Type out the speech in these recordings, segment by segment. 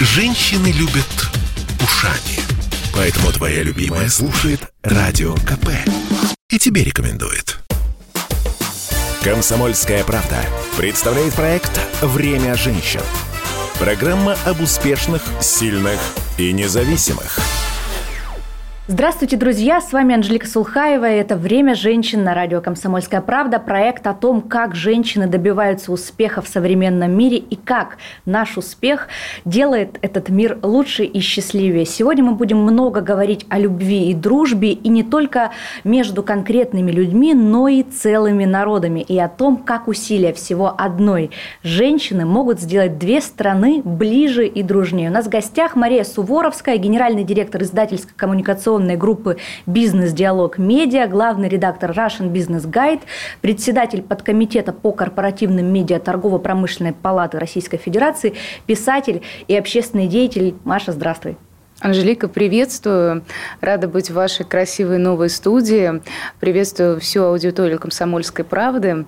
Женщины любят ушами. Поэтому твоя любимая слушает Радио КП. И тебе рекомендует. Комсомольская правда представляет проект «Время женщин». Программа об успешных, сильных и независимых – Здравствуйте, друзья! С вами Анжелика Сулхаева. Это «Время женщин» на радио «Комсомольская правда». Проект о том, как женщины добиваются успеха в современном мире и как наш успех делает этот мир лучше и счастливее. Сегодня мы будем много говорить о любви и дружбе, и не только между конкретными людьми, но и целыми народами, и о том, как усилия всего одной женщины могут сделать две страны ближе и дружнее. У нас в гостях Мария Суворовская, генеральный директор издательско-коммуникационной информационной группы «Бизнес-диалог Медиа», главный редактор Russian Business Guide, председатель подкомитета по корпоративным медиа Торгово-промышленной палаты Российской Федерации, писатель и общественный деятель. Маша, здравствуй. Анжелика, приветствую. Рада быть в вашей красивой новой студии. Приветствую всю аудиторию «Комсомольской правды».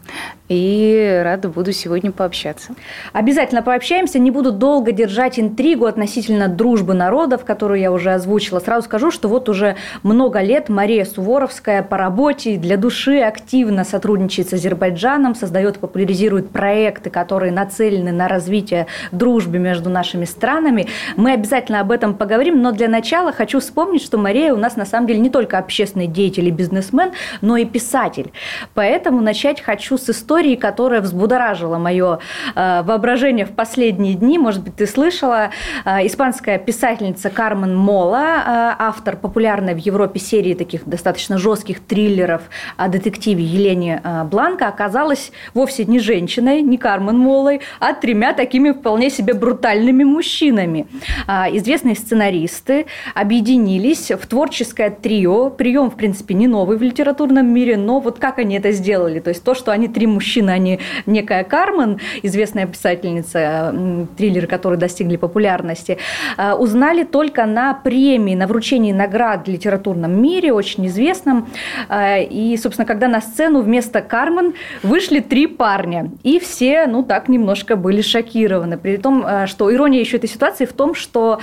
И рада буду сегодня пообщаться. Обязательно пообщаемся. Не буду долго держать интригу относительно дружбы народов, которую я уже озвучила. Сразу скажу, что вот уже много лет Мария Суворовская по работе для души активно сотрудничает с Азербайджаном, создает популяризирует проекты, которые нацелены на развитие дружбы между нашими странами. Мы обязательно об этом поговорим но для начала хочу вспомнить, что Мария у нас на самом деле не только общественный деятель и бизнесмен, но и писатель. Поэтому начать хочу с истории, которая взбудоражила мое э, воображение в последние дни. Может быть, ты слышала. Э, испанская писательница Кармен Мола, э, автор популярной в Европе серии таких достаточно жестких триллеров о детективе Елене Бланко, оказалась вовсе не женщиной, не Кармен Молой, а тремя такими вполне себе брутальными мужчинами. Известный сценарист артисты объединились в творческое трио. Прием, в принципе, не новый в литературном мире, но вот как они это сделали? То есть то, что они три мужчины, они некая Кармен, известная писательница, триллеры, которые достигли популярности, а, узнали только на премии, на вручении наград в литературном мире, очень известном. А, и, собственно, когда на сцену вместо Кармен вышли три парня. И все, ну, так немножко были шокированы. При том, а, что ирония еще этой ситуации в том, что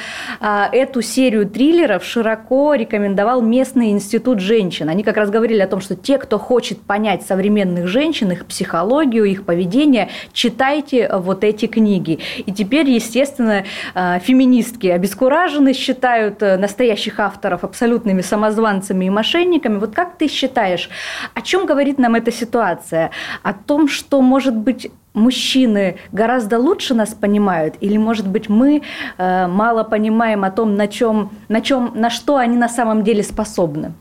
эту серию триллеров широко рекомендовал местный институт женщин. Они как раз говорили о том, что те, кто хочет понять современных женщин, их психологию, их поведение, читайте вот эти книги. И теперь, естественно, э, феминистки обескуражены, считают э, настоящих авторов абсолютными самозванцами и мошенниками. Вот как ты считаешь, о чем говорит нам эта ситуация? О том, что, может быть, мужчины гораздо лучше нас понимают, или, может быть, мы э, мало понимаем о том, на чем, на чем, на что они на самом деле способны?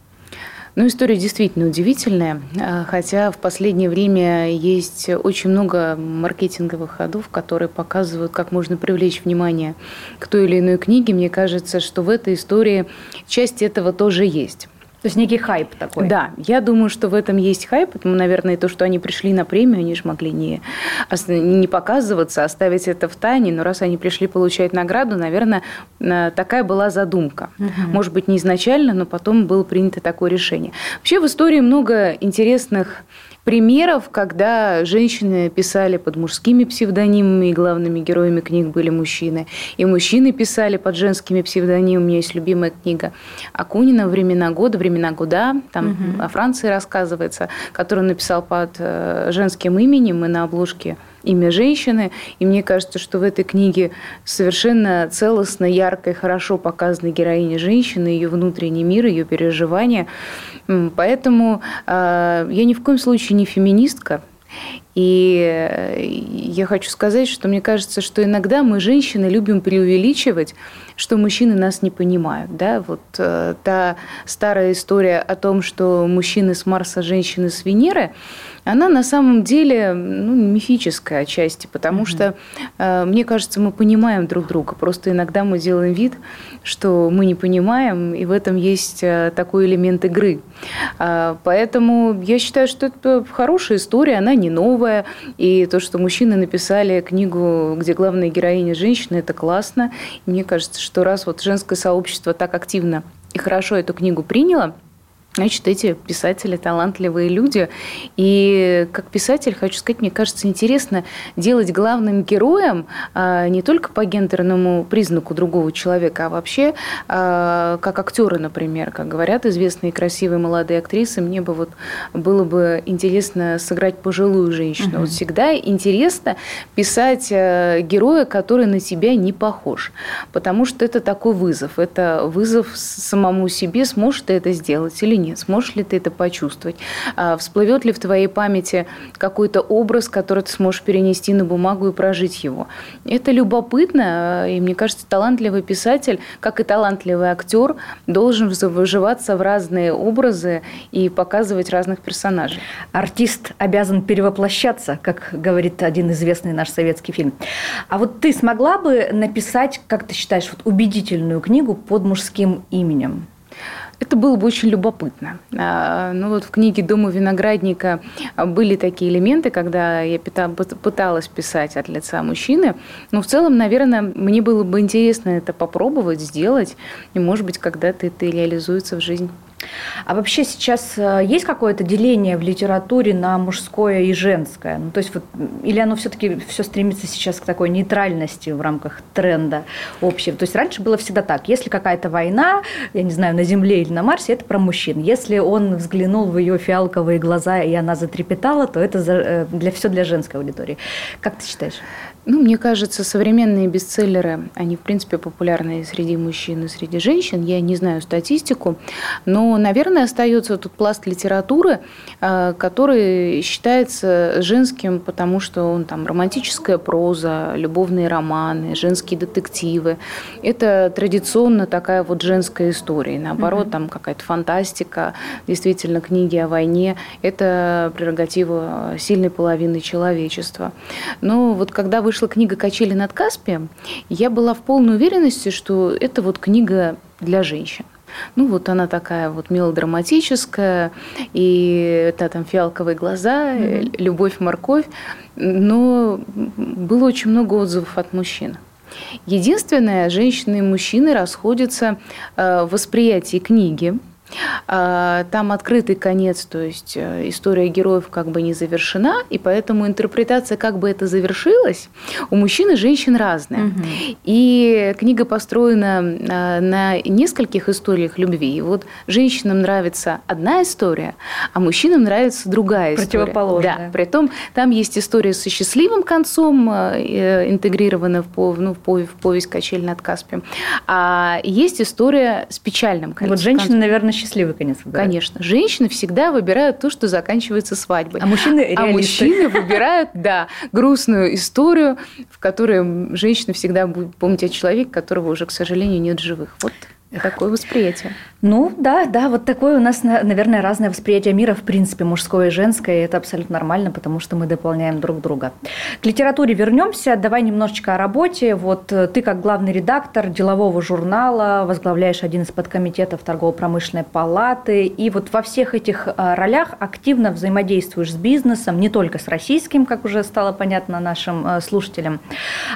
Ну, история действительно удивительная, э, хотя в последнее время есть очень много маркетинговых ходов, которые показывают, как можно привлечь внимание к той или иной книге. Мне кажется, что в этой истории часть этого тоже есть. То есть некий хайп такой. Да, я думаю, что в этом есть хайп. Потому, наверное, то, что они пришли на премию, они же могли не, не показываться, оставить это в тайне. Но раз они пришли получать награду, наверное, э, такая была задумка. Угу. Может быть, не изначально, но потом было принято такое решение. Вообще в истории много интересных примеров, когда женщины писали под мужскими псевдонимами, и главными героями книг были мужчины. И мужчины писали под женскими псевдонимами. У меня есть любимая книга Акунина «Времена года», «Времена года», там угу. о Франции рассказывается, которую он написал под э, женским именем и на обложке имя женщины. И мне кажется, что в этой книге совершенно целостно, ярко и хорошо показана героиня женщины, ее внутренний мир, ее переживания. Поэтому э, я ни в коем случае не феминистка. И э, я хочу сказать, что мне кажется, что иногда мы, женщины, любим преувеличивать, что мужчины нас не понимают. Да? Вот э, та старая история о том, что мужчины с Марса, женщины с Венеры – она на самом деле ну, мифическая отчасти, потому mm что, э, мне кажется, мы понимаем друг друга. Просто иногда мы делаем вид, что мы не понимаем, и в этом есть э, такой элемент игры. Э, поэтому я считаю, что это хорошая история, она не новая. И то, что мужчины написали книгу, где главная героиня женщина, это классно. И мне кажется, что раз вот женское сообщество так активно и хорошо эту книгу приняло – Значит, эти писатели талантливые люди. И как писатель, хочу сказать, мне кажется, интересно делать главным героем а, не только по гендерному признаку другого человека, а вообще а, как актеры, например, как говорят известные красивые молодые актрисы, мне бы вот было бы интересно сыграть пожилую женщину. Угу. Вот всегда интересно писать а, героя, который на тебя не похож, потому что это такой вызов. Это вызов самому себе, сможешь ты это сделать или нет нет? Сможешь ли ты это почувствовать? А всплывет ли в твоей памяти какой-то образ, который ты сможешь перенести на бумагу и прожить его? Это любопытно, и мне кажется, талантливый писатель, как и талантливый актер, должен выживаться в разные образы и показывать разных персонажей. Артист обязан перевоплощаться, как говорит один известный наш советский фильм. А вот ты смогла бы написать, как ты считаешь, вот убедительную книгу под мужским именем? Это было бы очень любопытно. А, ну вот в книге «Дома виноградника» были такие элементы, когда я пыталась писать от лица мужчины. Но в целом, наверное, мне было бы интересно это попробовать, сделать. И, может быть, когда-то это реализуется в жизнь. А вообще сейчас э, есть какое-то деление в литературе на мужское и женское? Ну, то есть вот, или оно все-таки все стремится сейчас к такой нейтральности в рамках тренда общего? То есть раньше было всегда так. Если какая-то война, я не знаю, на Земле или на Марсе, это про мужчин. Если он взглянул в ее фиалковые глаза, и она затрепетала, то это э, для, все для женской аудитории. Как ты считаешь? Ну, мне кажется, современные бестселлеры, они, в принципе, популярны среди мужчин и среди женщин. Я не знаю статистику, но, наверное, остается тут пласт литературы, э, который считается женским, потому что он там романтическая проза, любовные романы, женские детективы. Это традиционно такая вот женская история. И наоборот, mm-hmm. там какая-то фантастика, действительно, книги о войне. Это прерогатива сильной половины человечества. Но вот когда вы вышла книга «Качели над Каспием», я была в полной уверенности, что это вот книга для женщин. Ну, вот она такая вот мелодраматическая, и это там фиалковые глаза, mm-hmm. любовь, морковь. Но было очень много отзывов от мужчин. Единственное, женщины и мужчины расходятся э, в восприятии книги. А, там открытый конец, то есть э, история героев как бы не завершена, и поэтому интерпретация, как бы это завершилось, у мужчин и женщин разная. Угу. И книга построена а, на нескольких историях любви. И вот женщинам нравится одна история, а мужчинам нравится другая история. Противоположная. Да, при том там есть история со счастливым концом, э, интегрирована в, ну, в, повесть, в повесть «Качель над Каспием», а есть история с печальным концом. Вот женщины, наверное, счастливый конец выбирают. Конечно. Женщины всегда выбирают то, что заканчивается свадьбой. А мужчины реалисты. А мужчины выбирают, да, грустную историю, в которой женщина всегда будет помнить о человеке, которого уже, к сожалению, нет живых. Вот такое восприятие. Ну, да, да, вот такое у нас, наверное, разное восприятие мира, в принципе, мужское и женское, и это абсолютно нормально, потому что мы дополняем друг друга. К литературе вернемся, давай немножечко о работе. Вот э, ты как главный редактор делового журнала, возглавляешь один из подкомитетов торгово-промышленной палаты, и вот во всех этих э, ролях активно взаимодействуешь с бизнесом, не только с российским, как уже стало понятно нашим э, слушателям.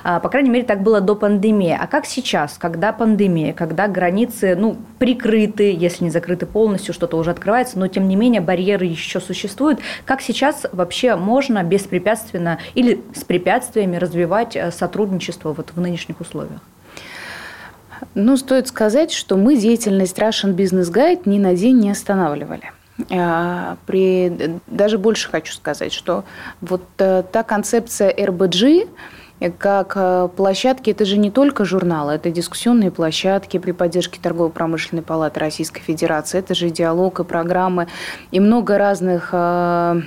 А, по крайней мере, так было до пандемии. А как сейчас, когда пандемия, когда границы, ну, прикрыты, если не закрыты полностью, что-то уже открывается, но тем не менее барьеры еще существуют. Как сейчас вообще можно беспрепятственно или с препятствиями развивать э, сотрудничество вот в нынешних условиях? Ну, стоит сказать, что мы деятельность Russian Business Guide ни на день не останавливали. А, при, даже больше хочу сказать, что вот э, та концепция RBG, как э, площадки, это же не только журналы, это дискуссионные площадки при поддержке Торгово-промышленной палаты Российской Федерации, это же диалог и программы, и много разных э,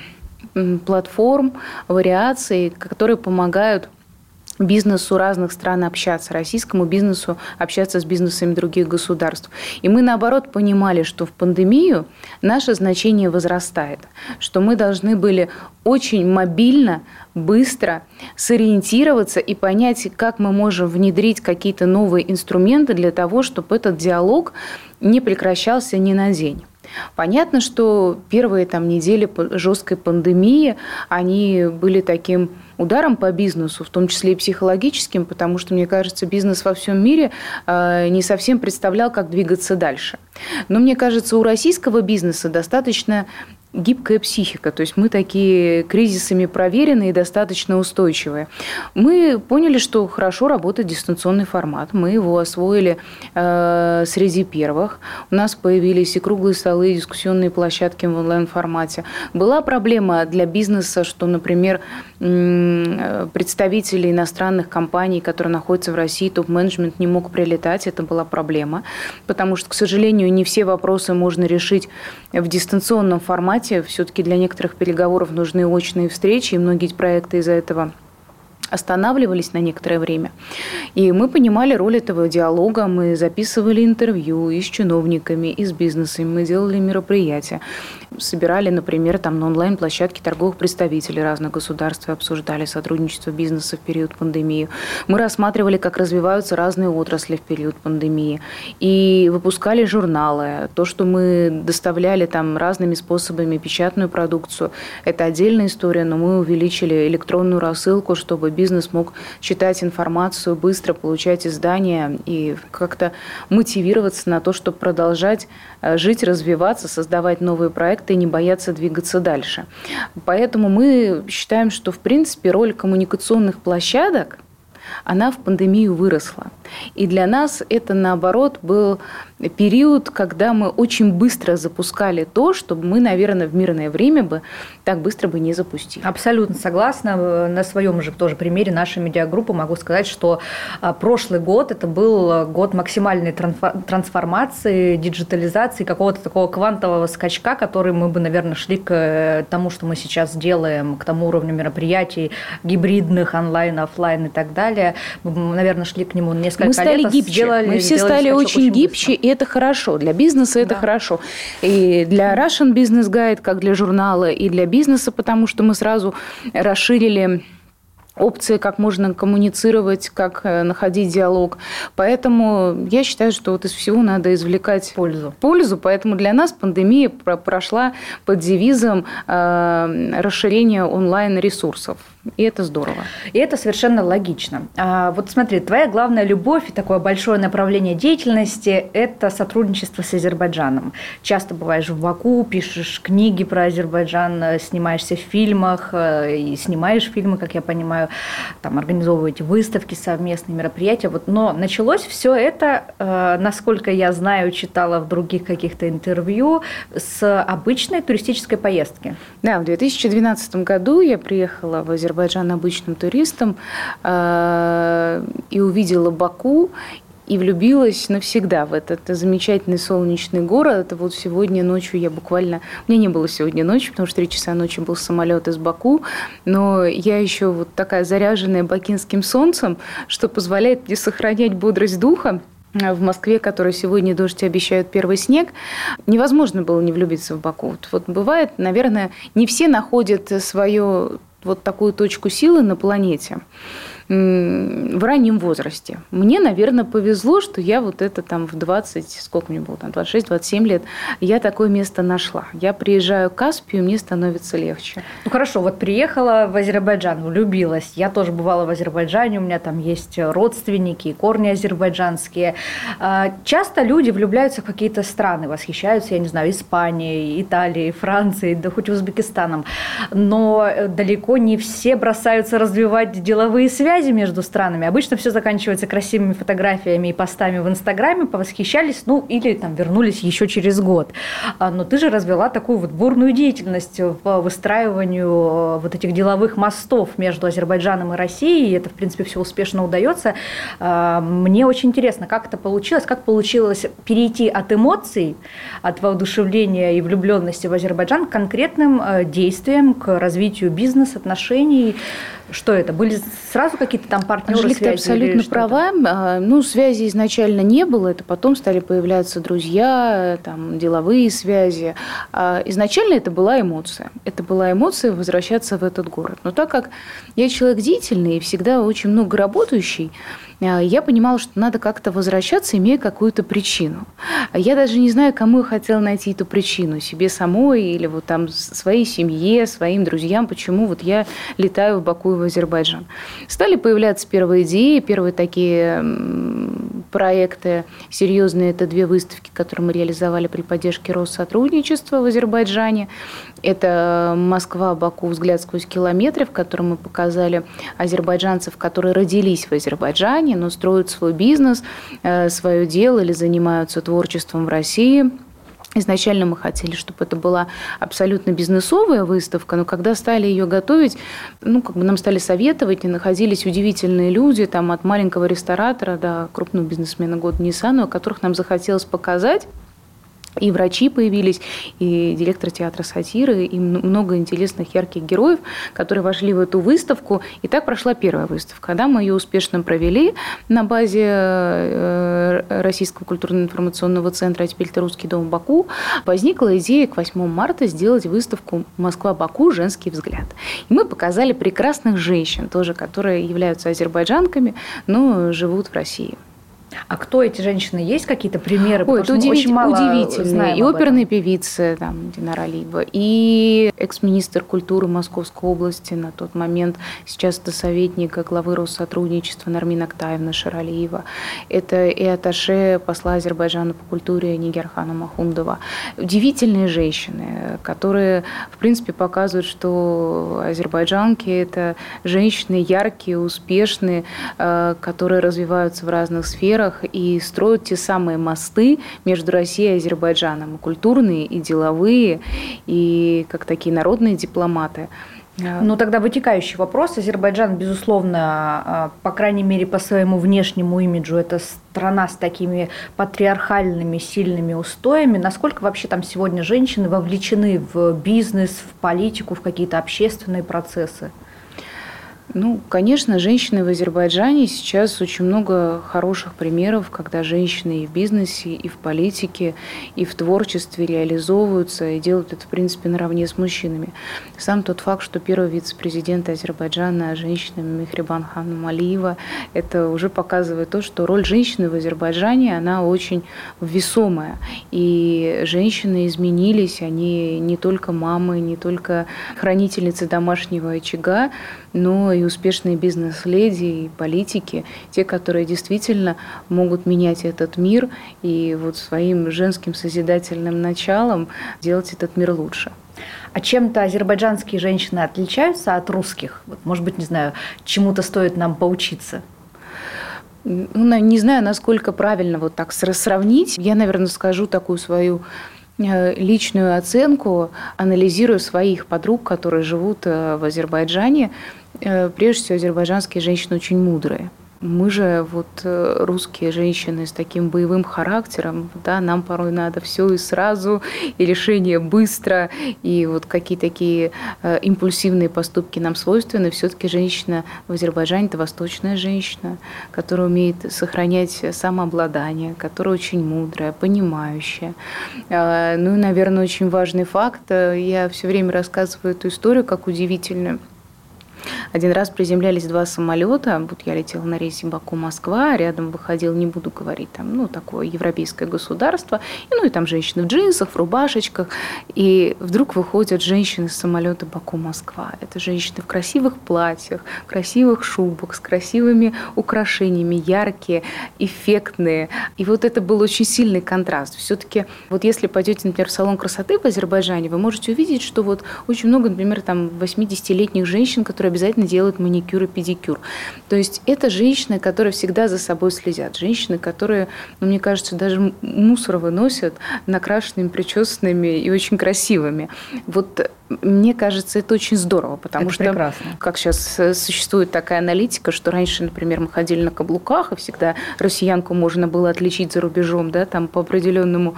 платформ, вариаций, которые помогают бизнесу разных стран общаться, российскому бизнесу общаться с бизнесами других государств. И мы, наоборот, понимали, что в пандемию наше значение возрастает, что мы должны были очень мобильно, быстро сориентироваться и понять, как мы можем внедрить какие-то новые инструменты для того, чтобы этот диалог не прекращался ни на день. Понятно, что первые там недели жесткой пандемии, они были таким ударом по бизнесу, в том числе и психологическим, потому что, мне кажется, бизнес во всем мире э, не совсем представлял, как двигаться дальше. Но мне кажется, у российского бизнеса достаточно гибкая психика, то есть мы такие кризисами проверенные и достаточно устойчивые. Мы поняли, что хорошо работает дистанционный формат, мы его освоили э, среди первых. У нас появились и круглые столы, и дискуссионные площадки в онлайн-формате. Была проблема для бизнеса, что, например, представители иностранных компаний, которые находятся в России, топ-менеджмент не мог прилетать, это была проблема, потому что, к сожалению, не все вопросы можно решить в дистанционном формате, формате. Все-таки для некоторых переговоров нужны очные встречи, и многие проекты из-за этого останавливались на некоторое время. И мы понимали роль этого диалога, мы записывали интервью и с чиновниками, и с бизнесами, мы делали мероприятия собирали, например, там на онлайн-площадке торговых представителей разных государств и обсуждали сотрудничество бизнеса в период пандемии. Мы рассматривали, как развиваются разные отрасли в период пандемии. И выпускали журналы. То, что мы доставляли там разными способами печатную продукцию, это отдельная история, но мы увеличили электронную рассылку, чтобы бизнес мог читать информацию, быстро получать издания и как-то мотивироваться на то, чтобы продолжать э, жить, развиваться, создавать новые проекты и не бояться двигаться дальше. Поэтому мы считаем, что, в принципе, роль коммуникационных площадок она в пандемию выросла. И для нас это, наоборот, был период, когда мы очень быстро запускали то, что мы, наверное, в мирное время бы так быстро бы не запустили. Абсолютно согласна. На своем же тоже примере нашей медиагруппы могу сказать, что а, прошлый год это был год максимальной трансформации, диджитализации, какого-то такого квантового скачка, который мы бы, наверное, шли к э, тому, что мы сейчас делаем, к тому уровню мероприятий гибридных, онлайн, офлайн и так далее. Мы, наверное, шли к нему несколько мы стали гибче. Сделали, мы все стали очень, очень гибче, быстро. и это хорошо. Для бизнеса это да. хорошо. И для Russian Business Guide, как для журнала, и для бизнеса, потому что мы сразу расширили опции, как можно коммуницировать, как э, находить диалог. Поэтому я считаю, что вот из всего надо извлекать пользу. Пользу, поэтому для нас пандемия прошла под девизом э, расширения онлайн-ресурсов. И это здорово. И это совершенно логично. А, вот смотри, твоя главная любовь и такое большое направление деятельности – это сотрудничество с Азербайджаном. Часто бываешь в Баку, пишешь книги про Азербайджан, снимаешься в фильмах э, и снимаешь фильмы, как я понимаю, там организовываете выставки, совместные мероприятия. Вот, но началось все это, э, насколько я знаю, читала в других каких-то интервью, с обычной туристической поездки. Да, в 2012 году я приехала в Азербайджан Азербайджан обычным туристом э, и увидела Баку, и влюбилась навсегда в этот замечательный солнечный город. Это вот сегодня ночью я буквально... Меня не было сегодня ночью, потому что три часа ночи был самолет из Баку, но я еще вот такая заряженная бакинским солнцем, что позволяет мне сохранять бодрость духа в Москве, которой сегодня дождь обещают первый снег, невозможно было не влюбиться в Баку. Вот бывает, наверное, не все находят свое вот такую точку силы на планете в раннем возрасте. Мне, наверное, повезло, что я вот это там в 20, сколько мне было, там 26-27 лет, я такое место нашла. Я приезжаю к Каспию, мне становится легче. Ну хорошо, вот приехала в Азербайджан, влюбилась. Я тоже бывала в Азербайджане, у меня там есть родственники, корни азербайджанские. А, часто люди влюбляются в какие-то страны, восхищаются, я не знаю, Испанией, Италией, Францией, да хоть Узбекистаном. Но далеко не все бросаются развивать деловые связи связи между странами. Обычно все заканчивается красивыми фотографиями и постами в Инстаграме, повосхищались, ну или там вернулись еще через год. А, но ты же развела такую вот бурную деятельность по выстраиванию э, вот этих деловых мостов между Азербайджаном и Россией, и это, в принципе, все успешно удается. А, мне очень интересно, как это получилось, как получилось перейти от эмоций, от воодушевления и влюбленности в Азербайджан к конкретным э, действиям, к развитию бизнес-отношений, что это? Были сразу какие-то там партнеры Анжелика, связи? ты абсолютно права. А, ну, связи изначально не было, это потом стали появляться друзья, там, деловые связи. А изначально это была эмоция. Это была эмоция возвращаться в этот город. Но так как я человек деятельный и всегда очень много работающий, а, я понимала, что надо как-то возвращаться, имея какую-то причину. Я даже не знаю, кому я хотела найти эту причину, себе самой или вот там своей семье, своим друзьям, почему вот я летаю в Баку в Азербайджан. Стали появляться первые идеи, первые такие проекты серьезные. Это две выставки, которые мы реализовали при поддержке Россотрудничества в Азербайджане. Это Москва, Баку, взгляд сквозь километры, в котором мы показали азербайджанцев, которые родились в Азербайджане, но строят свой бизнес, э, свое дело или занимаются творчеством в России – Изначально мы хотели, чтобы это была абсолютно бизнесовая выставка, но когда стали ее готовить, ну, как бы нам стали советовать, и находились удивительные люди, там, от маленького ресторатора до крупного бизнесмена года Ниссану, которых нам захотелось показать. И врачи появились, и директор театра сатиры, и много интересных ярких героев, которые вошли в эту выставку. И так прошла первая выставка. Когда мы ее успешно провели на базе э, Российского культурно-информационного центра, а теперь это Русский дом Баку, возникла идея к 8 марта сделать выставку «Москва-Баку. Женский взгляд». И мы показали прекрасных женщин, тоже, которые являются азербайджанками, но живут в России. А кто эти женщины? Есть какие-то примеры? Ой, это удивить, очень мало удивительные. И оперные певицы, там, Динара Алиева, и экс-министр культуры Московской области на тот момент, сейчас это советник главы Россотрудничества Нармин Актаевна Шаралиева. Это и аташе посла Азербайджана по культуре Нигерхана Махумдова. Удивительные женщины, которые, в принципе, показывают, что азербайджанки – это женщины яркие, успешные, э, которые развиваются в разных сферах, сферах и строят те самые мосты между Россией и Азербайджаном, и культурные, и деловые, и как такие народные дипломаты. Ну, тогда вытекающий вопрос. Азербайджан, безусловно, а, по крайней мере, по своему внешнему имиджу, это страна с такими патриархальными, сильными устоями. Насколько вообще там сегодня женщины вовлечены в бизнес, в политику, в какие-то общественные процессы? Ну, конечно, женщины в Азербайджане сейчас очень много хороших примеров, когда женщины и в бизнесе, и в политике, и в творчестве реализовываются и делают это, в принципе, наравне с мужчинами. Сам тот факт, что первый вице-президент Азербайджана женщина Михрибан Ханом Алиева, это уже показывает то, что роль женщины в Азербайджане, она очень весомая. И женщины изменились, они не только мамы, не только хранительницы домашнего очага, но и успешные бизнес-леди и политики, те, которые действительно могут менять этот мир и вот своим женским созидательным началом делать этот мир лучше. А чем-то азербайджанские женщины отличаются от русских? Вот, может быть, не знаю, чему-то стоит нам поучиться? Ну, не знаю, насколько правильно вот так сравнить. Я, наверное, скажу такую свою Э, личную оценку, анализируя своих подруг, которые живут э, в Азербайджане. Э, прежде всего, азербайджанские женщины очень мудрые. Мы же вот э, русские женщины с таким боевым характером, да, нам порой надо все и сразу, и решение быстро, и вот какие такие э, импульсивные поступки нам свойственны. Все-таки женщина в Азербайджане – это восточная женщина, которая умеет сохранять самообладание, которая очень мудрая, понимающая. Ну и, наверное, очень важный факт. Я все время рассказываю эту историю как удивительную – один раз приземлялись два самолета, вот я летела на рейсе Баку-Москва, рядом выходил, не буду говорить, там, ну, такое европейское государство, и, ну, и там женщины в джинсах, в рубашечках, и вдруг выходят женщины с самолета Баку-Москва. Это женщины в красивых платьях, красивых шубах, с красивыми украшениями, яркие, эффектные. И вот это был очень сильный контраст. Все-таки вот если пойдете, например, в салон красоты в Азербайджане, вы можете увидеть, что вот очень много, например, там 80-летних женщин, которые обязательно делают маникюр и педикюр. То есть это женщины, которые всегда за собой следят. Женщины, которые, ну, мне кажется, даже мусор выносят накрашенными, причесанными и очень красивыми. Вот мне кажется, это очень здорово, потому это что, прекрасно. как сейчас э, существует такая аналитика, что раньше, например, мы ходили на каблуках, и всегда россиянку можно было отличить за рубежом, да, там по определенному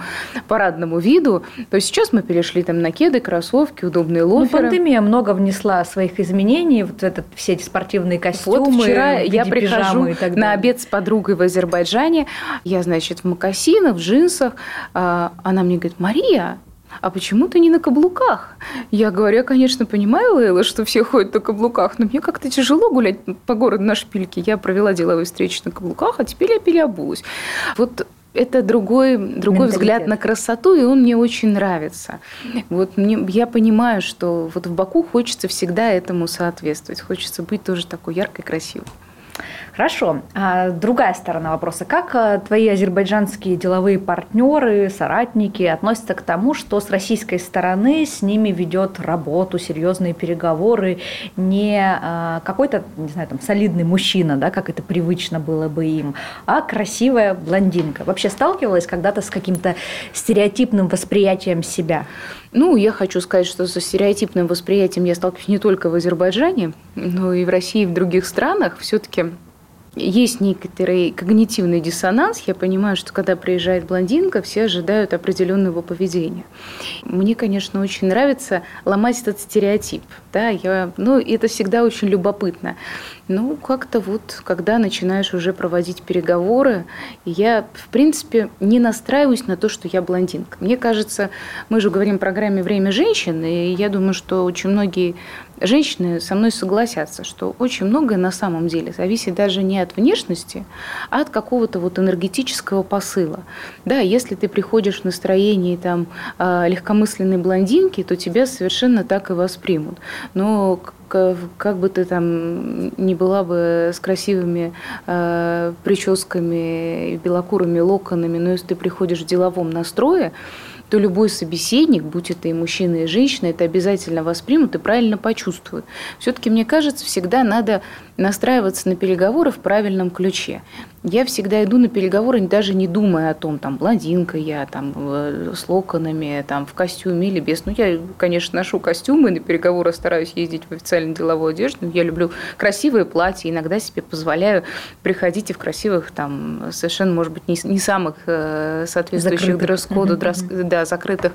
парадному виду, то сейчас мы перешли там на кеды, кроссовки, удобные ну, лоферы. Ну, пандемия много внесла своих изменений, вот этот, все эти спортивные костюмы, вот вчера я прихожу на обед с подругой в Азербайджане, я, значит, в мокасинах, в джинсах, а, она мне говорит, Мария, а почему ты не на каблуках? Я говорю, я, конечно, понимаю, Лейла, что все ходят на каблуках, но мне как-то тяжело гулять по городу на шпильке. Я провела деловые встречи на каблуках, а теперь я переобулась. Вот это другой, другой взгляд на красоту, и он мне очень нравится. Вот мне, я понимаю, что вот в Баку хочется всегда этому соответствовать. Хочется быть тоже такой яркой, красивой. Хорошо. А другая сторона вопроса. Как э, твои азербайджанские деловые партнеры, соратники относятся к тому, что с российской стороны с ними ведет работу, серьезные переговоры не э, какой-то, не знаю, там, солидный мужчина, да, как это привычно было бы им, а красивая блондинка? Вообще сталкивалась когда-то с каким-то стереотипным восприятием себя? Ну, я хочу сказать, что со стереотипным восприятием я сталкиваюсь не только в Азербайджане, но и в России и в других странах. Все-таки есть некоторый когнитивный диссонанс. Я понимаю, что когда приезжает блондинка, все ожидают определенного поведения. Мне, конечно, очень нравится ломать этот стереотип. Да, я, ну, это всегда очень любопытно. Ну, как-то вот, когда начинаешь уже проводить переговоры, я, в принципе, не настраиваюсь на то, что я блондинка. Мне кажется, мы же говорим в программе «Время женщин», и я думаю, что очень многие женщины со мной согласятся, что очень многое на самом деле зависит даже не от внешности, а от какого-то вот энергетического посыла. Да, если ты приходишь в настроении там а, легкомысленной блондинки, то тебя совершенно так и воспримут. Но как бы ты там не была бы с красивыми э, прическами и белокурыми локонами, но если ты приходишь в деловом настрое, то любой собеседник, будь это и мужчина, и женщина, это обязательно воспримут и правильно почувствуют. Все-таки, мне кажется, всегда надо настраиваться на переговоры в правильном ключе. Я всегда иду на переговоры, даже не думая о том, там, блондинка я, там, э, с локонами, там, в костюме или без. Ну, я, конечно, ношу костюмы, на переговоры стараюсь ездить в официальной деловой одежде. Я люблю красивые платья, иногда себе позволяю приходить и в красивых, там, совершенно, может быть, не, не самых э, соответствующих дресс-коду, да, закрытых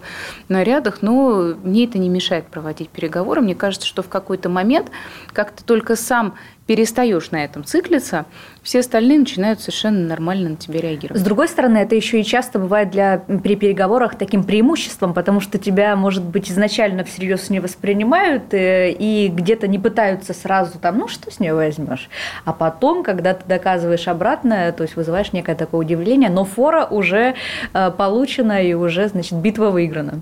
нарядах, но мне это не мешает проводить переговоры. Мне кажется, что в какой-то момент, как то только сам перестаешь на этом циклиться, все остальные начинают совершенно нормально на тебя реагировать. С другой стороны, это еще и часто бывает для, при переговорах таким преимуществом, потому что тебя, может быть, изначально всерьез не воспринимают э, и где-то не пытаются сразу там, ну что с нее возьмешь. А потом, когда ты доказываешь обратное, то есть вызываешь некое такое удивление, но фора уже э, получена и уже, значит, битва выиграна.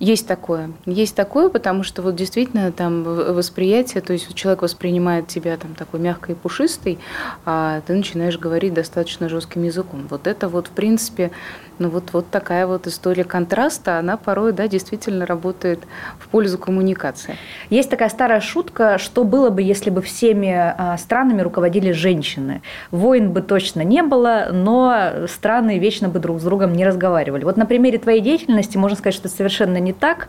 Есть такое. Есть такое, потому что вот действительно там восприятие, то есть человек воспринимает тебя там такой мягкой и пушистой, а ты начинаешь говорить достаточно жестким языком. Вот это вот, в принципе, ну вот, вот такая вот история контраста, она порой, да, действительно работает в пользу коммуникации. Есть такая старая шутка, что было бы, если бы всеми а, странами руководили женщины. Войн бы точно не было, но страны вечно бы друг с другом не разговаривали. Вот на примере твоей деятельности можно сказать, что это совершенно не так.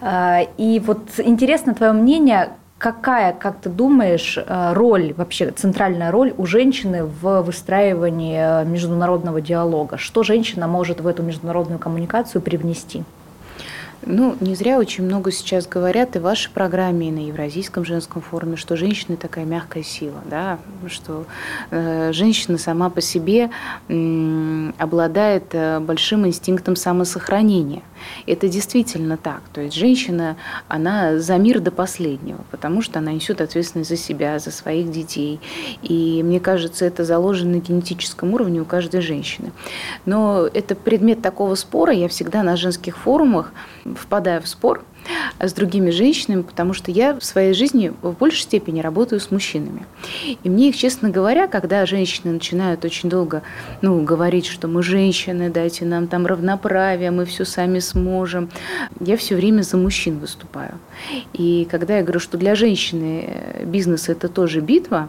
А, и вот интересно твое мнение, Какая, как ты думаешь, э, роль, вообще центральная роль у женщины в выстраивании э, международного диалога? Что женщина может в эту международную коммуникацию привнести? Ну, не зря очень много сейчас говорят и в вашей программе, и на Евразийском женском форуме, что женщина такая мягкая сила, да, что э, женщина сама по себе э, обладает э, большим инстинктом самосохранения. Это действительно так. То есть женщина, она за мир до последнего, потому что она несет ответственность за себя, за своих детей. И мне кажется, это заложено на генетическом уровне у каждой женщины. Но это предмет такого спора. Я всегда на женских форумах впадаю в спор – с другими женщинами, потому что я в своей жизни в большей степени работаю с мужчинами. И мне их, честно говоря, когда женщины начинают очень долго ну, говорить, что мы женщины, дайте нам там равноправие, мы все сами сможем, я все время за мужчин выступаю. И когда я говорю, что для женщины э, бизнес – это тоже битва,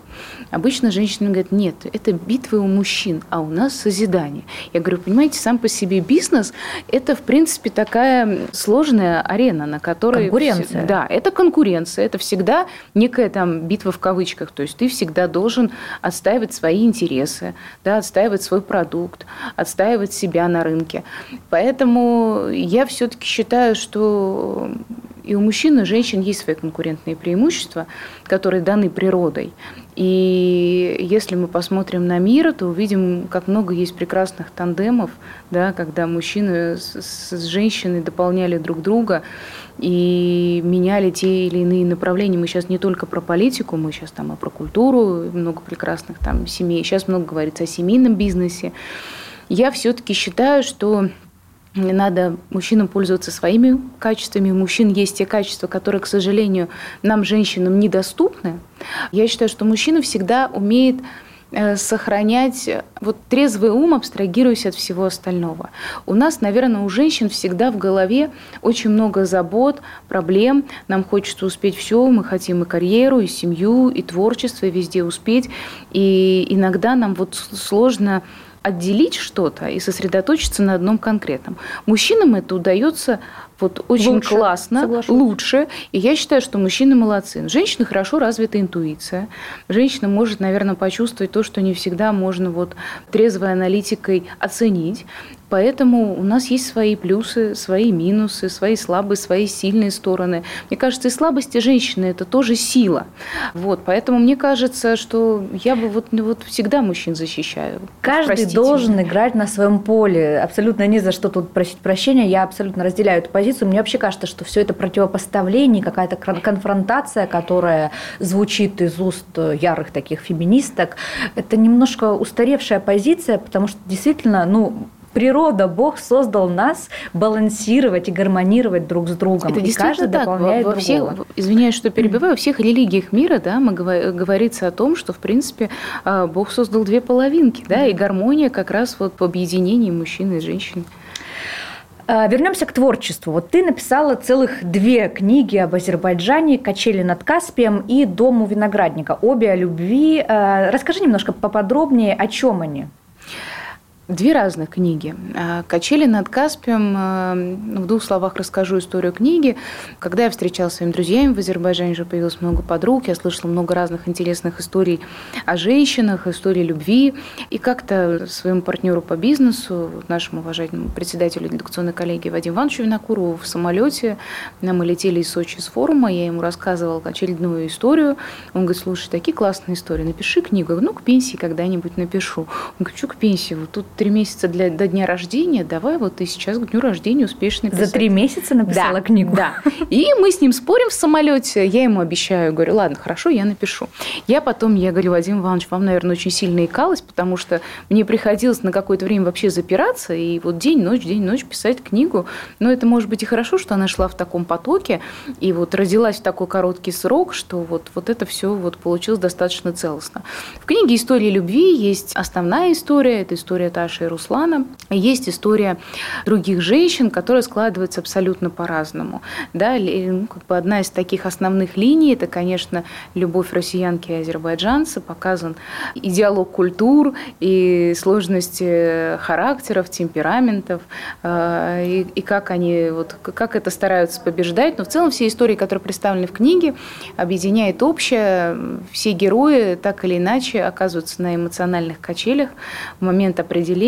обычно женщины говорят, нет, это битвы у мужчин, а у нас созидание. Я говорю, понимаете, сам по себе бизнес – это, в принципе, такая сложная арена, на которой... Конкуренция. Да, это конкуренция, это всегда некая там битва в кавычках, то есть ты всегда должен отстаивать свои интересы, да, отстаивать свой продукт, отстаивать себя на рынке. Поэтому я все-таки считаю, что и у мужчин и женщин есть свои конкурентные преимущества, которые даны природой. И если мы посмотрим на мир, то увидим, как много есть прекрасных тандемов, да, когда мужчины с, с женщиной дополняли друг друга и меняли те или иные направления. Мы сейчас не только про политику, мы сейчас там и про культуру, много прекрасных там семей. Сейчас много говорится о семейном бизнесе. я все-таки считаю, что надо мужчинам пользоваться своими качествами. У мужчин есть те качества, которые, к сожалению, нам, женщинам, недоступны. Я считаю, что мужчина всегда умеет Э, сохранять вот трезвый ум, абстрагируясь от всего остального. У нас, наверное, у женщин всегда в голове очень много забот, проблем. Нам хочется успеть все, мы хотим и карьеру, и семью, и творчество, и везде успеть. И иногда нам вот сложно отделить что-то и сосредоточиться на одном конкретном. Мужчинам это удается вот очень лучше, классно, соглашусь. лучше. И я считаю, что мужчины молодцы. У женщины хорошо развита интуиция. Женщина может, наверное, почувствовать то, что не всегда можно вот трезвой аналитикой оценить. Поэтому у нас есть свои плюсы, свои минусы, свои слабые, свои сильные стороны. Мне кажется, и слабости женщины – это тоже сила. Вот, поэтому мне кажется, что я бы вот, ну, вот всегда мужчин защищаю. Каждый Простите. должен играть на своем поле. Абсолютно не за что тут просить прощения. Я абсолютно разделяю эту позицию. Мне вообще кажется, что все это противопоставление, какая-то конфронтация, которая звучит из уст ярых таких феминисток, это немножко устаревшая позиция, потому что действительно, ну, природа, Бог создал нас балансировать и гармонировать друг с другом. Это и каждый так. дополняет во, во всех, Извиняюсь, что перебиваю. Во всех религиях мира да, мы говорится о том, что, в принципе, а, Бог создал две половинки, да, и гармония как раз вот в объединении мужчины и женщины. А, вернемся к творчеству. Вот ты написала целых две книги об Азербайджане «Качели над Каспием» и «Дом у виноградника». Обе о любви. А, расскажи немножко поподробнее, о чем они. Две разных книги. А, «Качели над Каспием». А, ну, в двух словах расскажу историю книги. Когда я встречалась с своими друзьями в Азербайджане, уже появилось много подруг, я слышала много разных интересных историй о женщинах, истории любви. И как-то своему партнеру по бизнесу, нашему уважаемому председателю редакционной коллегии Вадиму Ивановичу Винокурову в самолете, мы летели из Сочи с форума, я ему рассказывала очередную историю. Он говорит, слушай, такие классные истории, напиши книгу. Ну, к пенсии когда-нибудь напишу. Он говорит, что к пенсии? Вот тут три месяца для, до дня рождения, давай вот ты сейчас к дню рождения успеешь написать. За три месяца написала да, книгу? Да. И мы с ним спорим в самолете, я ему обещаю, говорю, ладно, хорошо, я напишу. Я потом, я говорю, Вадим Иванович, вам, наверное, очень сильно икалось, потому что мне приходилось на какое-то время вообще запираться, и вот день-ночь, день-ночь писать книгу. Но это, может быть, и хорошо, что она шла в таком потоке, и вот родилась в такой короткий срок, что вот, вот это все вот получилось достаточно целостно. В книге «История любви» есть основная история, это история Таши и Руслана. Есть история других женщин, которая складывается абсолютно по-разному. Да, ну, как бы одна из таких основных линий – это, конечно, любовь россиянки и азербайджанца, показан и диалог культур, и сложности характеров, темпераментов, э, и, и как они, вот, как это стараются побеждать. Но в целом все истории, которые представлены в книге, объединяет общее. Все герои так или иначе оказываются на эмоциональных качелях в момент определения,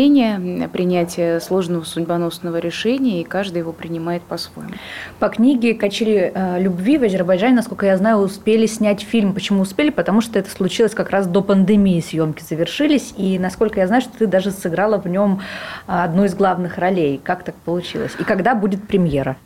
принятие сложного судьбоносного решения, и каждый его принимает по-своему. По книге «Качели э, любви» в Азербайджане, насколько я знаю, успели снять фильм. Почему успели? Потому что это случилось как раз до пандемии, съемки завершились, и, насколько я знаю, что ты даже сыграла в нем одну из главных ролей. Как так получилось? И когда будет премьера?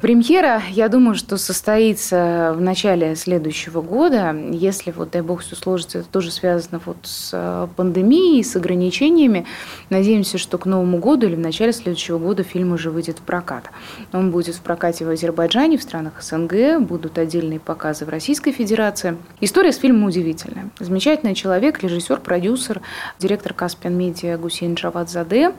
Премьера, я думаю, что состоится в начале следующего года. Если, вот, дай бог, все сложится, это тоже связано вот с э, пандемией, с ограничениями. Надеемся, что к Новому году или в начале следующего года фильм уже выйдет в прокат. Он будет в прокате в Азербайджане, в странах СНГ, будут отдельные показы в Российской Федерации. История с фильмом удивительная. Замечательный человек, режиссер, продюсер, директор Каспиан Медиа Гусейн Джавадзаде.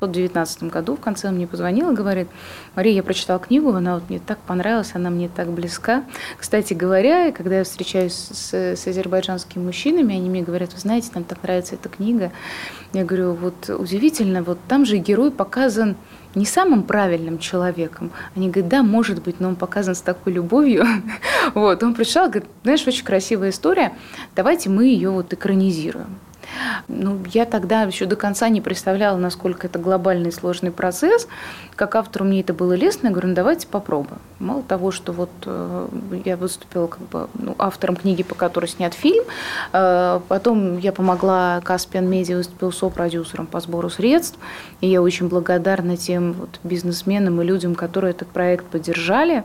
В 2019 году в конце он мне позвонил и говорит, Мария, я прочитала книгу, она вот мне так понравилась, она мне так близка. Кстати говоря, когда я встречаюсь с, с азербайджанскими мужчинами, они мне говорят, вы знаете, нам так нравится эта книга. Я говорю, вот удивительно, вот там же герой показан не самым правильным человеком. Они говорят, да, может быть, но он показан с такой любовью. Вот, он пришел, говорит, знаешь, очень красивая история, давайте мы ее вот экранизируем. Ну, я тогда еще до конца не представляла, насколько это глобальный сложный процесс. Как автору мне это было лестно, я говорю, ну давайте попробуем. Мало того, что вот э, я выступила как бы ну, автором книги, по которой снят фильм, э, потом я помогла Каспиан Медиа, выступил сопродюсером по сбору средств, и я очень благодарна тем вот бизнесменам и людям, которые этот проект поддержали.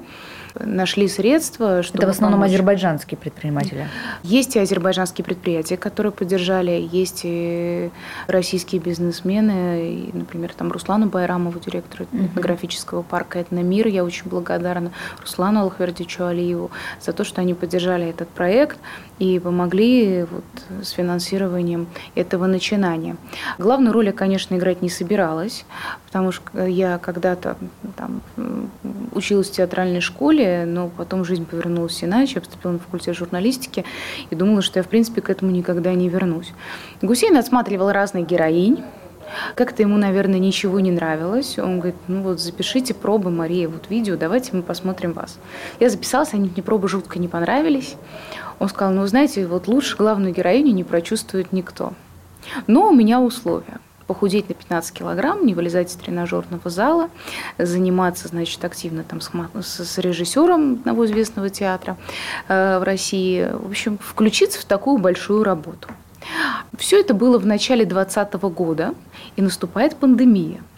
Нашли средства, чтобы Это в основном помочь. азербайджанские предприниматели. Есть и азербайджанские предприятия, которые поддержали, есть и российские бизнесмены, и, например, там Руслану Байрамову, директору этнографического парка «Этномир», я очень благодарна Руслану Алхвердичу Алиеву за то, что они поддержали этот проект и помогли вот с финансированием этого начинания. Главную роль я, конечно, играть не собиралась, потому что я когда-то там, училась в театральной школе, но потом жизнь повернулась иначе, я поступила на факультет журналистики и думала, что я, в принципе, к этому никогда не вернусь. Гусейн отсматривал разных героинь, как-то ему, наверное, ничего не нравилось. Он говорит, ну вот запишите пробы, Мария, вот видео, давайте мы посмотрим вас. Я записалась, они мне пробы жутко не понравились. Он сказал, ну, знаете, вот лучше главную героиню не прочувствует никто. Но у меня условия похудеть на 15 килограмм, не вылезать из тренажерного зала, заниматься, значит, активно там с, с режиссером одного известного театра э, в России. В общем, включиться в такую большую работу. Все это было в начале 2020 года, и наступает пандемия –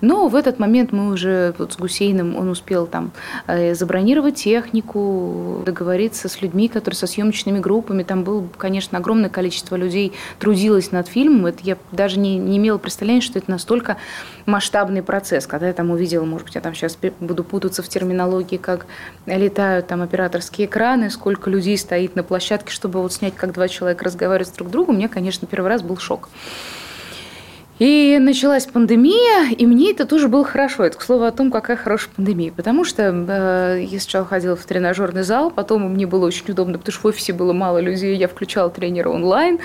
но в этот момент мы уже вот с Гусейном, он успел там э, забронировать технику, договориться с людьми, которые со съемочными группами. Там было, конечно, огромное количество людей трудилось над фильмом. Это я даже не, не имела представления, что это настолько масштабный процесс. Когда я там увидела, может быть, я там сейчас буду путаться в терминологии, как летают там операторские экраны, сколько людей стоит на площадке, чтобы вот снять, как два человека разговаривают друг с другом, мне, конечно, первый раз был шок. И началась пандемия, и мне это тоже было хорошо. Это, к слову, о том, какая хорошая пандемия. Потому что э, я сначала ходила в тренажерный зал, потом мне было очень удобно, потому что в офисе было мало людей, я включала тренера онлайн,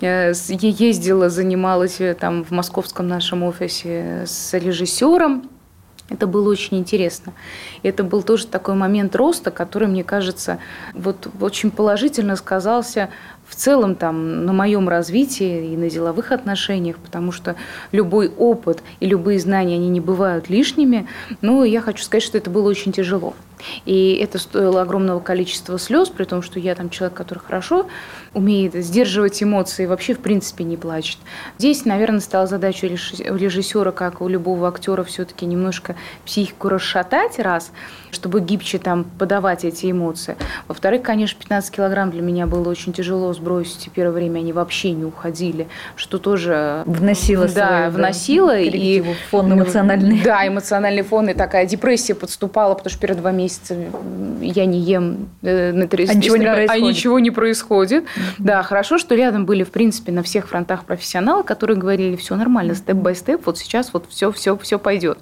э, ездила, занималась э, там в московском нашем офисе с режиссером, это было очень интересно. Это был тоже такой момент роста, который, мне кажется, вот очень положительно сказался в целом там на моем развитии и на деловых отношениях, потому что любой опыт и любые знания, они не бывают лишними. Но я хочу сказать, что это было очень тяжело. И это стоило огромного количества слез, при том, что я там человек, который хорошо умеет сдерживать эмоции, вообще в принципе не плачет. Здесь, наверное, стала задача режиссера, как у любого актера, все-таки немножко психику расшатать, раз, чтобы гибче там подавать эти эмоции. Во-вторых, конечно, 15 килограмм для меня было очень тяжело сбросить, и первое время они вообще не уходили, что тоже... Вносило Да, свою, вносила. Да, и фон эмоциональный. Да, эмоциональный фон, и такая депрессия подступала, потому что первые два месяца я не ем э, на 30 а ничего не а происходит. А ничего не происходит. Да, хорошо, что рядом были, в принципе, на всех фронтах профессионалы, которые говорили, все нормально, степ-бай-степ, вот сейчас вот все, все, все пойдет.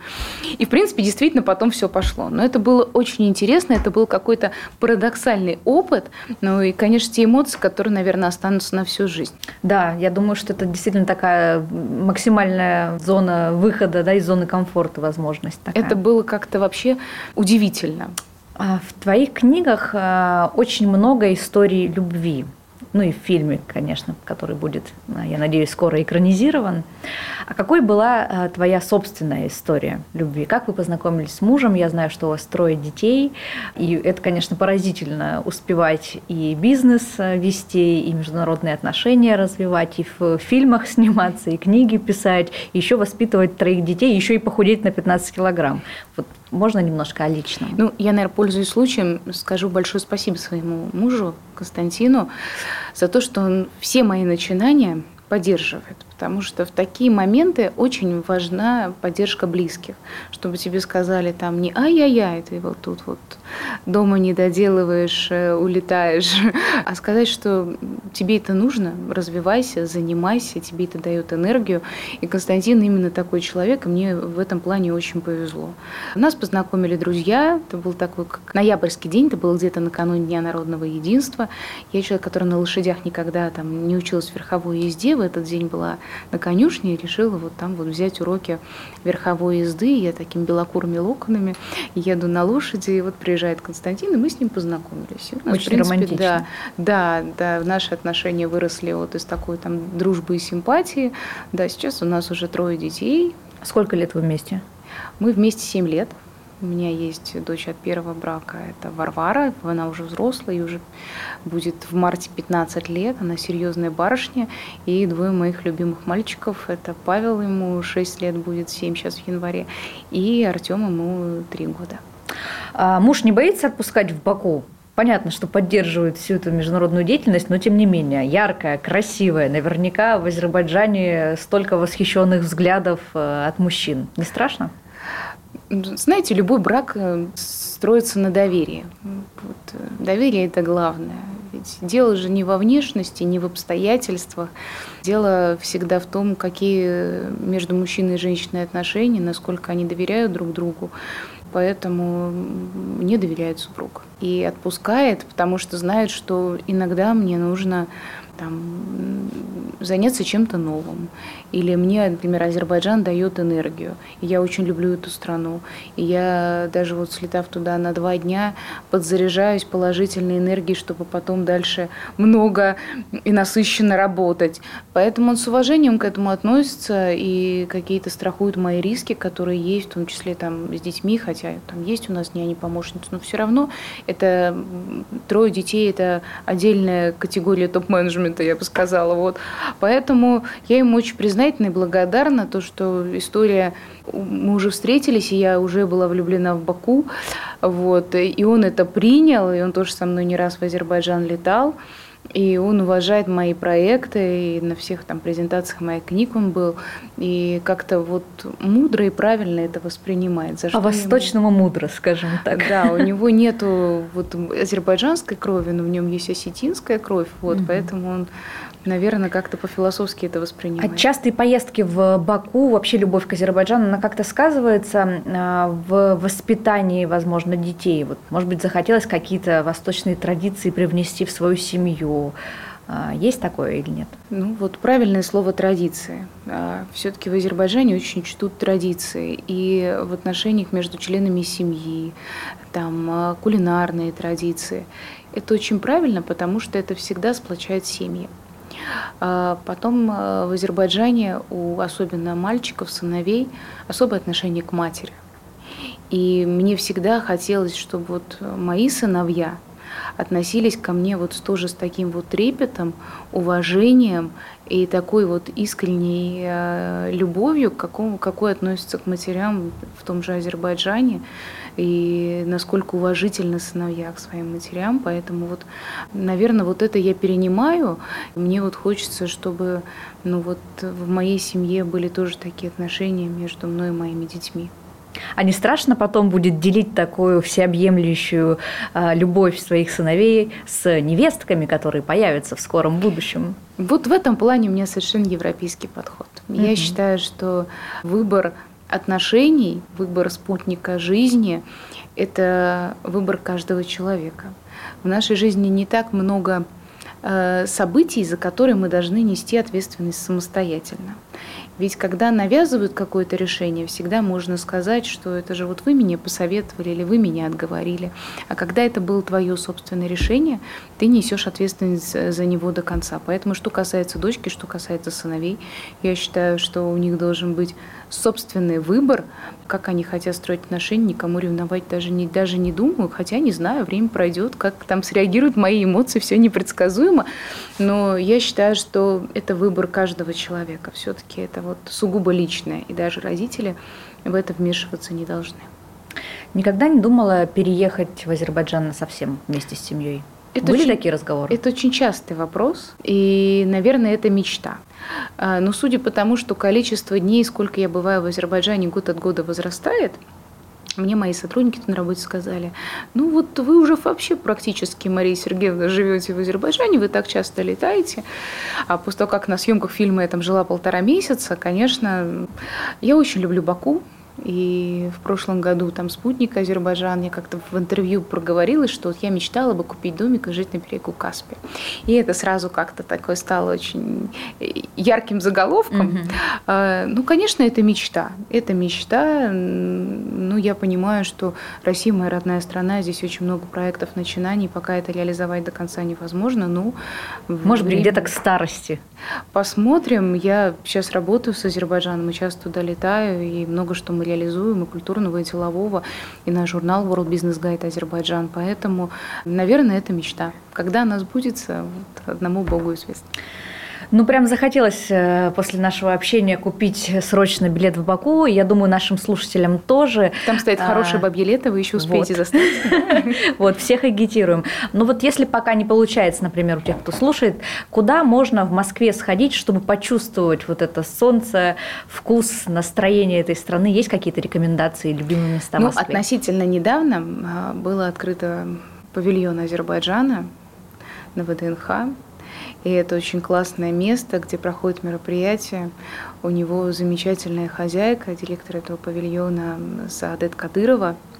И, в принципе, действительно потом все пошло. Но это было очень интересно, это был какой-то парадоксальный опыт, ну и, конечно, те эмоции, которые, наверное, останутся на всю жизнь. Да, я думаю, что это действительно такая максимальная зона выхода да, из зоны комфорта, возможность. Такая. Это было как-то вообще удивительно. А в твоих книгах а, очень много историй любви ну и в фильме, конечно, который будет, э, я надеюсь, скоро экранизирован. А какой была э, твоя собственная история любви? Как вы познакомились с мужем? Я знаю, что у вас трое детей, и это, конечно, поразительно успевать и бизнес э, вести, и международные отношения развивать, и в фильмах сниматься, и книги писать, еще воспитывать троих детей, еще и похудеть на 15 килограмм. Вот можно немножко о личном? Ну, я, наверное, пользуясь случаем, скажу большое спасибо своему мужу Константину за то, что он все мои начинания поддерживает, потому что в такие моменты очень важна поддержка близких, чтобы тебе сказали там не ай-яй-яй, ты вот тут вот дома не доделываешь, э, улетаешь, а сказать, что тебе это нужно, развивайся, занимайся, тебе это дает энергию. И Константин именно такой человек, и мне в этом плане очень повезло. Нас познакомили друзья, это был такой как ноябрьский день, это было где-то накануне Дня народного единства. Я человек, который на лошадях никогда там не училась верховой езде, в этот день была на конюшне и решила вот там вот взять уроки верховой езды. Я такими белокурыми локонами еду на лошади, и вот приезжает Константин, и мы с ним познакомились. И у нас, Очень в принципе, романтично. Да, да, да, наши отношения выросли вот из такой там дружбы и симпатии. Да, сейчас у нас уже трое детей. Сколько лет вы вместе? Мы вместе семь лет. У меня есть дочь от первого брака, это Варвара, она уже взрослая, и уже будет в марте 15 лет, она серьезная барышня, и двое моих любимых мальчиков, это Павел, ему 6 лет будет, 7 сейчас в январе, и Артем, ему 3 года. А муж не боится отпускать в Баку? Понятно, что поддерживает всю эту международную деятельность, но тем не менее, яркая, красивая. Наверняка в Азербайджане столько восхищенных взглядов э, от мужчин. Не страшно? Знаете, любой брак э, строится на доверии. Вот, э, доверие – это главное. Ведь дело же не во внешности, не в обстоятельствах. Дело всегда в том, какие между мужчиной и женщиной отношения, насколько они доверяют друг другу. Поэтому не доверяет супруг. И отпускает, потому что знает, что иногда мне нужно там, заняться чем-то новым. Или мне, например, Азербайджан дает энергию. И я очень люблю эту страну. И я даже вот слетав туда на два дня, подзаряжаюсь положительной энергией, чтобы потом дальше много и насыщенно работать. Поэтому он с уважением к этому относится и какие-то страхуют мои риски, которые есть, в том числе там с детьми, хотя там есть у нас няни-помощницы, но все равно это трое детей, это отдельная категория топ-менеджмента менеджмента, я бы сказала. Вот. Поэтому я ему очень признательна и благодарна, то, что история... Мы уже встретились, и я уже была влюблена в Баку. Вот, и он это принял, и он тоже со мной не раз в Азербайджан летал. И он уважает мои проекты, и на всех там презентациях моих книг он был. И как-то вот мудро и правильно это воспринимает. За По-восточному ему... мудро, скажем так. Да, у него нету вот азербайджанской крови, но в нем есть осетинская кровь, вот, угу. поэтому он наверное, как-то по-философски это воспринимает. А частые поездки в Баку, вообще любовь к Азербайджану, она как-то сказывается а, в воспитании, возможно, детей? Вот, может быть, захотелось какие-то восточные традиции привнести в свою семью? А, есть такое или нет? Ну вот правильное слово традиции. А, Все-таки в Азербайджане очень чтут традиции и в отношениях между членами семьи, там кулинарные традиции. Это очень правильно, потому что это всегда сплочает семьи. А потом э, в Азербайджане у особенно мальчиков, сыновей особое отношение к матери. И мне всегда хотелось, чтобы вот мои сыновья относились ко мне вот тоже с таким вот трепетом, уважением и такой вот искренней э, любовью, к какому, какой относятся к матерям в том же Азербайджане и насколько уважительно сыновья к своим матерям. Поэтому вот, наверное, вот это я перенимаю. Мне вот хочется, чтобы ну вот в моей семье были тоже такие отношения между мной и моими детьми. А не страшно потом будет делить такую всеобъемлющую а, любовь своих сыновей с невестками, которые появятся в скором будущем? Вот в этом плане у меня совершенно европейский подход. Mm-hmm. Я считаю, что выбор отношений, выбор спутника жизни – это выбор каждого человека. В нашей жизни не так много э, событий, за которые мы должны нести ответственность самостоятельно. Ведь когда навязывают какое-то решение, всегда можно сказать, что это же вот вы меня посоветовали или вы меня отговорили. А когда это было твое собственное решение, ты несешь ответственность за него до конца. Поэтому что касается дочки, что касается сыновей, я считаю, что у них должен быть собственный выбор, как они хотят строить отношения, никому ревновать даже не, даже не думаю, хотя не знаю, время пройдет, как там среагируют мои эмоции, все непредсказуемо. Но я считаю, что это выбор каждого человека. Все-таки это вот сугубо личное, и даже родители в это вмешиваться не должны. Никогда не думала переехать в Азербайджан совсем вместе с семьей? Это Были очень, такие разговоры? Это очень частый вопрос, и, наверное, это мечта. А, но судя по тому, что количество дней, сколько я бываю в Азербайджане, год от года возрастает, мне мои сотрудники на работе сказали, ну вот вы уже вообще практически, Мария Сергеевна, живете в Азербайджане, вы так часто летаете. А после того, как на съемках фильма я там жила полтора месяца, конечно, я очень люблю Баку, и в прошлом году там спутник Азербайджан, я как-то в интервью проговорилась, что вот я мечтала бы купить домик и жить на берегу Каспия. И это сразу как-то такое стало очень ярким заголовком. Mm-hmm. Ну, конечно, это мечта. Это мечта. Ну, я понимаю, что Россия моя родная страна, здесь очень много проектов, начинаний, пока это реализовать до конца невозможно. Ну, Может время... быть, где-то к старости. Посмотрим. Я сейчас работаю с Азербайджаном, и часто туда летаю, и много что мы реализуем, и культурного, и делового, и наш журнал World Business Guide Азербайджан. Поэтому, наверное, это мечта. Когда она сбудется, вот одному Богу известно. Ну, прям захотелось э, после нашего общения купить срочно билет в Баку. Я думаю, нашим слушателям тоже. Там стоит а, хорошее бабье лето, вы еще успеете вот. застать. Вот, всех агитируем. Но вот если пока не получается, например, у тех, кто слушает, куда можно в Москве сходить, чтобы почувствовать вот это солнце, вкус, настроение этой страны? Есть какие-то рекомендации, любимые места Ну, относительно недавно а, было открыто павильон Азербайджана на ВДНХ. И это очень классное место, где проходит мероприятие. У него замечательная хозяйка, директор этого павильона Саадет Кадырова –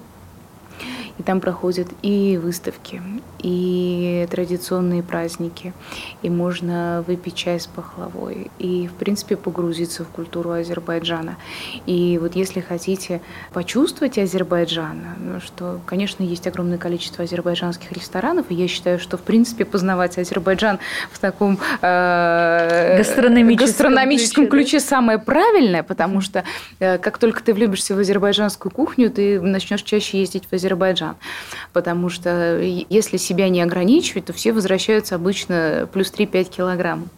и там проходят и выставки, и традиционные праздники, и можно выпить чай с пахлавой, и, в принципе, погрузиться в культуру Азербайджана. И вот если хотите почувствовать Азербайджан, ну, что, конечно, есть огромное количество азербайджанских ресторанов, и я считаю, что, в принципе, познавать Азербайджан в таком э, гастрономическом, гастрономическом ключе, ключе да? самое правильное, потому что э, как только ты влюбишься в азербайджанскую кухню, ты начнешь чаще ездить в Азербайджан горожан. Потому что если себя не ограничивать, то все возвращаются обычно плюс 3-5 килограмм.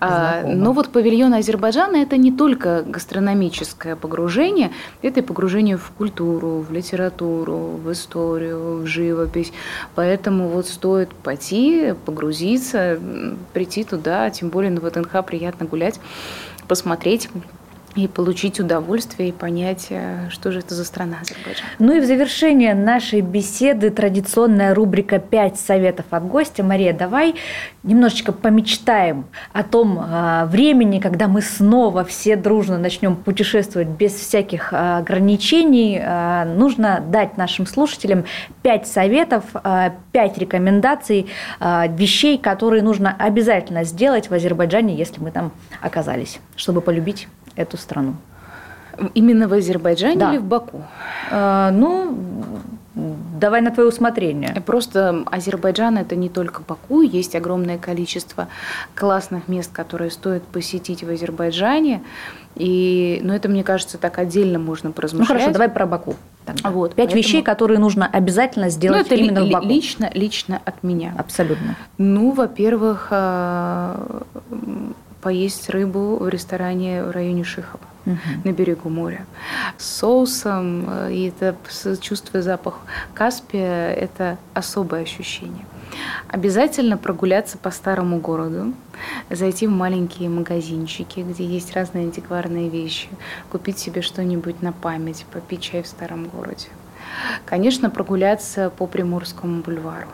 А, но вот павильон Азербайджана – это не только гастрономическое погружение, это и погружение в культуру, в литературу, в историю, в живопись. Поэтому вот стоит пойти, погрузиться, прийти туда, тем более на ВТНХ приятно гулять, посмотреть и получить удовольствие и понять, э, что же это за страна Азербайджан. Ну и в завершение нашей беседы традиционная рубрика «Пять советов от гостя». Мария, давай немножечко помечтаем о том э, времени, когда мы снова все дружно начнем путешествовать без всяких э, ограничений. Э, нужно дать нашим слушателям пять советов, э, пять рекомендаций, э, вещей, которые нужно обязательно сделать в Азербайджане, если мы там оказались, чтобы полюбить эту страну. Именно в Азербайджане да. или в Баку? А, ну, давай на твое усмотрение. Просто Азербайджан это не только Баку, есть огромное количество классных мест, которые стоит посетить в Азербайджане. И, ну, это, мне кажется, так отдельно можно поразмышлять. Ну, хорошо, давай про Баку. Тогда. Вот, Пять поэтому... вещей, которые нужно обязательно сделать ну, это именно в Баку. Лично, лично от меня. Абсолютно. Ну, во-первых, а, поесть рыбу в ресторане в районе Шихова угу. на берегу моря. С соусом, э, и это чувствуя запах Каспия, это особое ощущение. Обязательно прогуляться по старому городу, зайти в маленькие магазинчики, где есть разные антикварные вещи, купить себе что-нибудь на память, попить чай в старом городе. Конечно, прогуляться по Приморскому бульвару.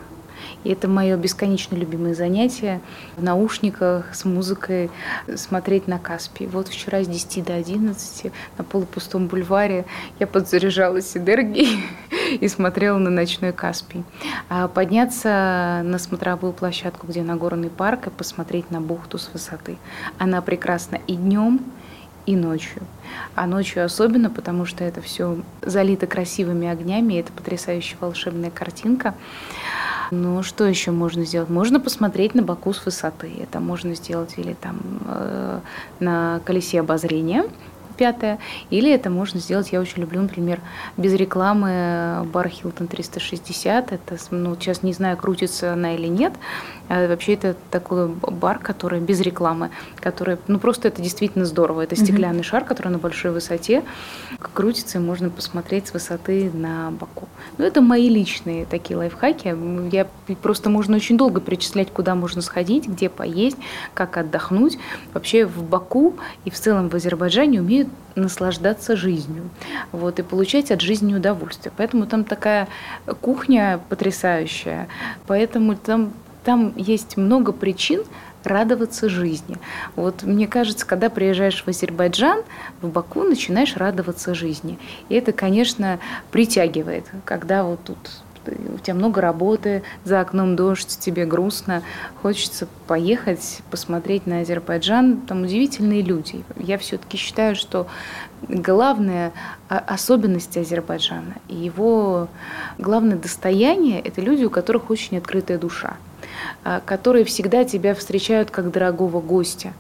И это мое бесконечно любимое занятие в наушниках с музыкой смотреть на Каспий. Вот вчера с 10 до 11 на полупустом бульваре я подзаряжалась энергией и смотрела на ночной Каспий. А подняться на смотровую площадку, где Нагорный парк, и посмотреть на бухту с высоты. Она прекрасна и днем, и ночью. А ночью особенно, потому что это все залито красивыми огнями, и это потрясающая волшебная картинка. Ну, что еще можно сделать? Можно посмотреть на Баку с высоты. Это можно сделать или там э, на колесе обозрения пятое. Или это можно сделать, я очень люблю, например, без рекламы бар Hilton 360. Это, ну, сейчас не знаю, крутится она или нет. А вообще это такой бар, который без рекламы, который, ну, просто это действительно здорово. Это стеклянный mm-hmm. шар, который на большой высоте крутится, и можно посмотреть с высоты на Баку. Ну, это мои личные такие лайфхаки. Я просто можно очень долго перечислять, куда можно сходить, где поесть, как отдохнуть. Вообще в Баку и в целом в Азербайджане умеют наслаждаться жизнью, вот, и получать от жизни удовольствие. Поэтому там такая кухня потрясающая, поэтому там, там есть много причин радоваться жизни. Вот мне кажется, когда приезжаешь в Азербайджан, в Баку начинаешь радоваться жизни. И это, конечно, притягивает, когда вот тут у тебя много работы, за окном дождь, тебе грустно, хочется поехать, посмотреть на Азербайджан, там удивительные люди. Я все-таки считаю, что главная особенность Азербайджана и его главное достояние – это люди, у которых очень открытая душа, а, которые всегда тебя встречают как дорогого гостя.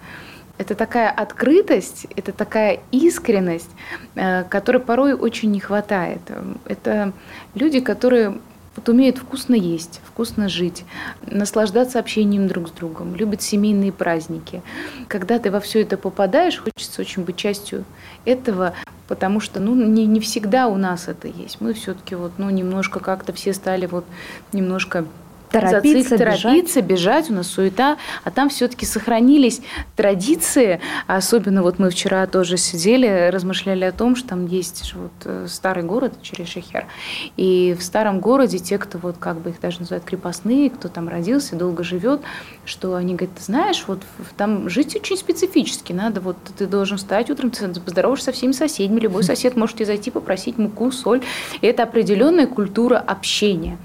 Это такая открытость, это такая искренность, э, которой порой очень не хватает. Это люди, которые вот умеют вкусно есть, вкусно жить, наслаждаться общением друг с другом, любят семейные праздники. Когда ты во все это попадаешь, хочется очень быть частью этого, потому что ну, не, не всегда у нас это есть. Мы все-таки вот, ну, немножко как-то все стали вот немножко торопиться, торопиться, бежать. бежать, у нас суета, а там все-таки сохранились традиции, особенно вот мы вчера тоже сидели, размышляли о том, что там есть вот э, старый город Черешехер, и в старом городе те, кто вот как бы их даже называют крепостные, кто там родился, долго живет, что они говорят, ты знаешь, вот там жить очень специфически, надо вот ты должен встать утром, ты поздороваешься со всеми соседями, любой сосед может тебе зайти попросить муку, соль, и это определенная культура общения.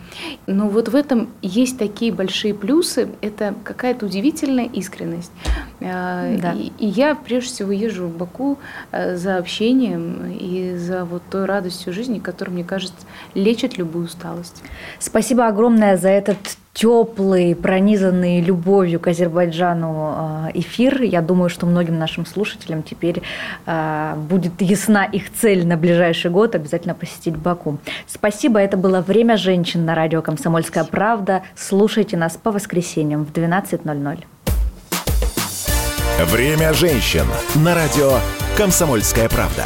Но вот в этом есть такие большие плюсы, это какая-то удивительная искренность. Э, да. И, и я прежде всего езжу в Баку э, за общением и за вот той радостью жизни, которая, мне кажется, лечит любую усталость. Спасибо огромное за этот теплый, пронизанный любовью к Азербайджану э, эфир. Я думаю, что многим нашим слушателям теперь будет ясна их цель на ближайший год обязательно посетить Баку. Спасибо. Это было «Время женщин» на радио «Комсомольская правда». Слушайте нас по воскресеньям в 12.00. «Время женщин» на радио «Комсомольская правда».